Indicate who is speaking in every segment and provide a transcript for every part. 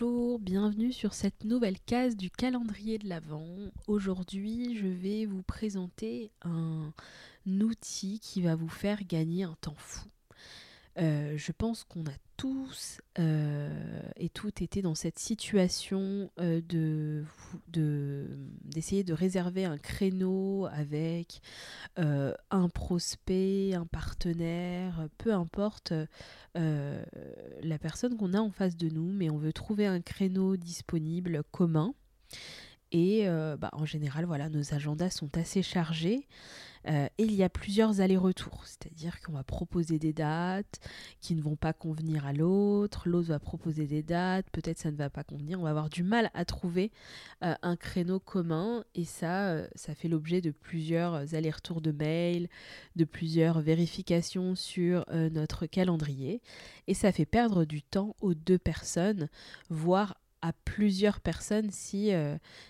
Speaker 1: Bonjour, bienvenue sur cette nouvelle case du calendrier de l'Avent. Aujourd'hui, je vais vous présenter un outil qui va vous faire gagner un temps fou. Euh, je pense qu'on a tous euh, et toutes été dans cette situation euh, de, d'essayer de, réserver un créneau avec un prospect, un partenaire, peu importe la personne qu'on a en face de nous, mais on veut trouver un créneau disponible commun. Et bah, en général, voilà, nos agendas sont assez chargés. Euh, et il y a plusieurs allers-retours, c'est-à-dire qu'on va proposer des dates qui ne vont pas convenir à l'autre, l'autre va proposer des dates, peut-être ça ne va pas convenir, on va avoir du mal à trouver euh, un créneau commun et ça, euh, ça fait l'objet de plusieurs allers-retours de mails, de plusieurs vérifications sur notre calendrier et ça fait perdre du temps aux deux personnes, voire à plusieurs personnes si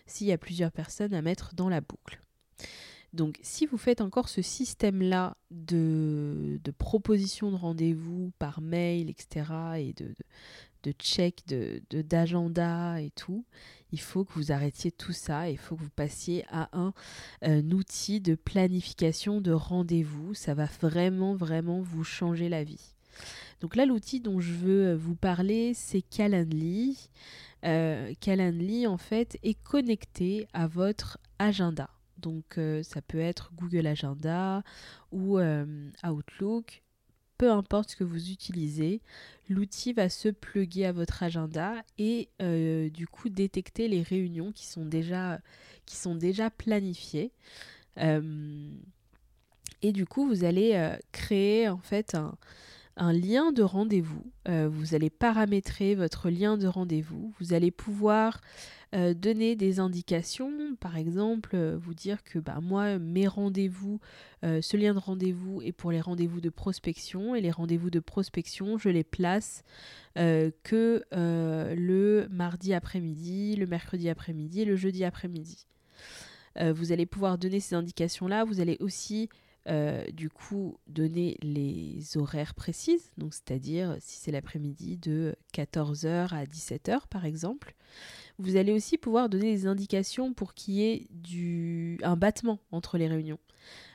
Speaker 1: s'il y a plusieurs personnes à mettre dans la boucle. Donc si vous faites encore ce système-là de, de proposition de rendez-vous par mail, etc., et de, de, check, d'agenda et tout, il faut que vous arrêtiez tout ça, il faut que vous passiez à un, outil de planification de rendez-vous. Ça va vraiment, vraiment vous changer la vie. Donc là, l'outil dont je veux vous parler, c'est Calendly. Euh, Calendly, en fait, est connecté à votre agenda. Donc euh, ça peut être Google Agenda ou euh, Outlook. Peu importe ce que vous utilisez, l'outil va se plugger à votre agenda et euh, du coup détecter les réunions qui sont déjà, qui sont déjà planifiées. et du coup, vous allez créer en fait un, un lien de rendez-vous. vous allez paramétrer votre lien de rendez-vous. Vous allez pouvoir euh, donner des indications, par exemple, euh, vous dire que bah, moi, mes rendez-vous, euh, ce lien de rendez-vous est pour les rendez-vous de prospection, et les rendez-vous de prospection, je les place que le mardi après-midi, le mercredi après-midi le jeudi après-midi. vous allez pouvoir donner ces indications-là, vous allez aussi du coup donner les horaires précises, donc c'est-à-dire si c'est l'après-midi de 14h à 17h par exemple. Vous allez aussi pouvoir donner des indications pour qu'il y ait du... un battement entre les réunions.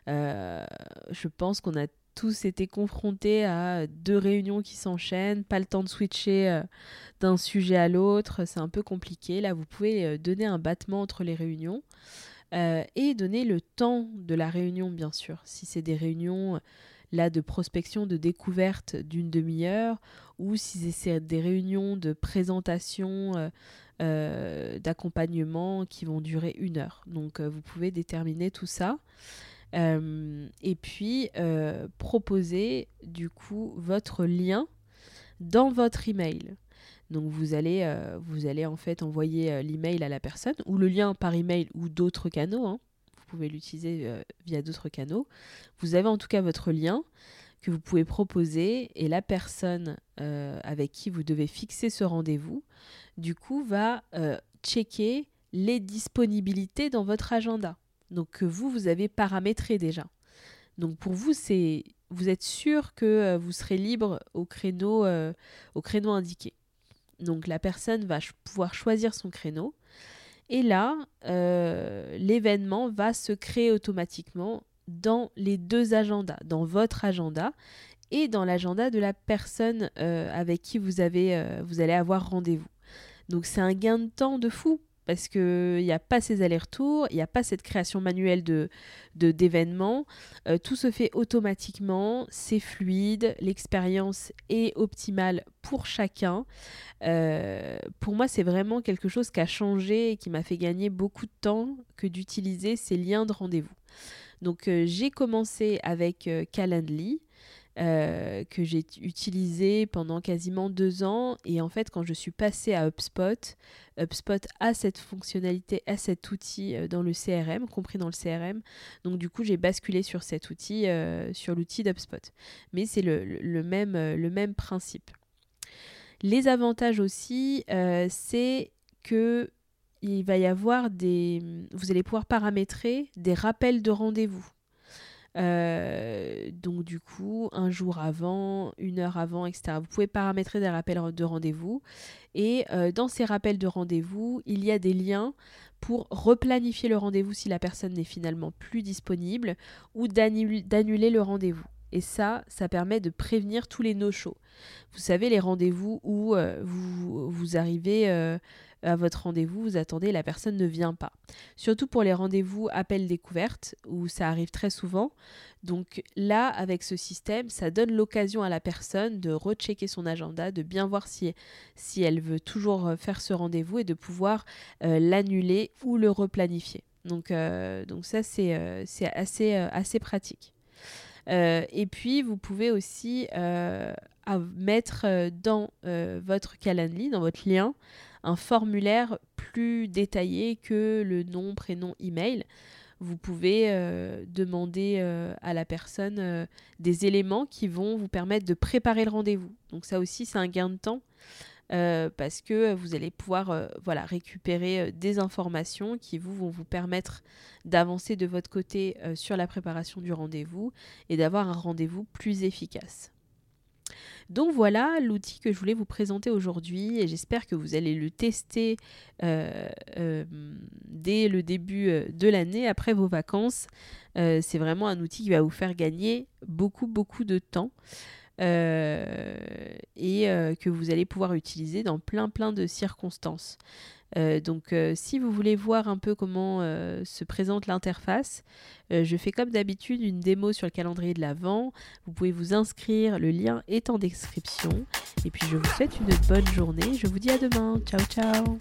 Speaker 1: Euh, je pense qu'on a tous été confrontés à deux réunions qui s'enchaînent, pas le temps de switcher euh, d'un sujet à l'autre, c'est un peu compliqué. Là, vous pouvez euh, donner un battement entre les réunions et donner le temps de la réunion, bien sûr. Si c'est des réunions là de prospection, de découverte d'une demi-heure, ou si c'est des réunions de présentation euh, d'accompagnement qui vont durer une heure. Donc euh, vous pouvez déterminer tout ça. Euh, et puis proposer du coup votre lien dans votre email. Donc vous allez, vous allez en fait envoyer l'email à la personne ou le lien par email ou d'autres canaux. Hein. Vous pouvez l'utiliser via d'autres canaux. Vous avez en tout cas votre lien que vous pouvez proposer et la personne avec qui vous devez fixer ce rendez-vous du coup, va euh, checker les disponibilités dans votre agenda. Donc que vous, vous avez paramétré déjà. Donc pour vous, c'est vous êtes sûr que euh, vous serez libre au créneau, euh, au créneau indiqué. Donc la personne va pouvoir choisir son créneau. Et là, l'événement va se créer automatiquement dans les deux agendas, dans votre agenda et dans l'agenda de la personne avec qui vous, avez, vous allez avoir rendez-vous. Donc c'est un gain de temps de fou parce qu'il n'y a pas ces allers-retours, il n'y a pas cette création manuelle de, d'événements. Euh, tout se fait automatiquement, c'est fluide, l'expérience est optimale pour chacun. Euh, pour moi, c'est vraiment quelque chose qui a changé et qui m'a fait gagner beaucoup de temps que d'utiliser ces liens de rendez-vous. Donc euh, j'ai commencé avec Calendly. Euh, que j'ai utilisé pendant quasiment deux ans. Et en fait, quand je suis passée à HubSpot, HubSpot a cette fonctionnalité, a cet outil euh, dans le CRM, compris dans le CRM. Donc du coup, j'ai basculé sur cet outil, euh, sur l'outil d'HubSpot. Mais c'est le, même, principe. Les avantages aussi, c'est que il va y avoir des... Vous allez pouvoir paramétrer des rappels de rendez-vous. Euh, donc du coup, un jour avant, une heure avant, etc. Vous pouvez paramétrer des rappels de rendez-vous. Et euh, dans ces rappels de rendez-vous, il y a des liens pour replanifier le rendez-vous si la personne n'est finalement plus disponible ou d'annuler le rendez-vous. Et ça, ça permet de prévenir tous les no-shows. Vous savez, les rendez-vous où euh, vous, vous arrivez à votre rendez-vous, vous attendez, la personne ne vient pas. Surtout pour les rendez-vous appel découverte, où ça arrive très souvent. Donc là, avec ce système, ça donne l'occasion à la personne de rechecker son agenda, de bien voir si, elle veut toujours euh, faire ce rendez-vous et de pouvoir euh, l'annuler ou le replanifier. Donc, euh, ça, c'est assez, assez pratique. et puis, vous pouvez aussi mettre dans votre Calendly, dans votre lien, un formulaire plus détaillé que le nom, prénom, email. Vous pouvez euh, demander euh, à la personne euh, des éléments qui vont vous permettre de préparer le rendez-vous. Donc ça aussi, c'est un gain de temps parce que vous allez pouvoir voilà, récupérer des informations qui vous, vont vous permettre d'avancer de votre côté sur la préparation du rendez-vous et d'avoir un rendez-vous plus efficace. Donc voilà l'outil que je voulais vous présenter aujourd'hui et j'espère que vous allez le tester euh, euh, dès le début euh, de l'année, après vos vacances. c'est vraiment un outil qui va vous faire gagner beaucoup, beaucoup de temps. Et que vous allez pouvoir utiliser dans plein plein de circonstances. Euh, donc euh, si vous voulez voir un peu comment euh, se présente l'interface, je fais comme d'habitude une démo sur le calendrier de l'Avent. Vous pouvez vous inscrire, le lien est en description. Et puis je vous souhaite une bonne journée. Je vous dis à demain. Ciao ciao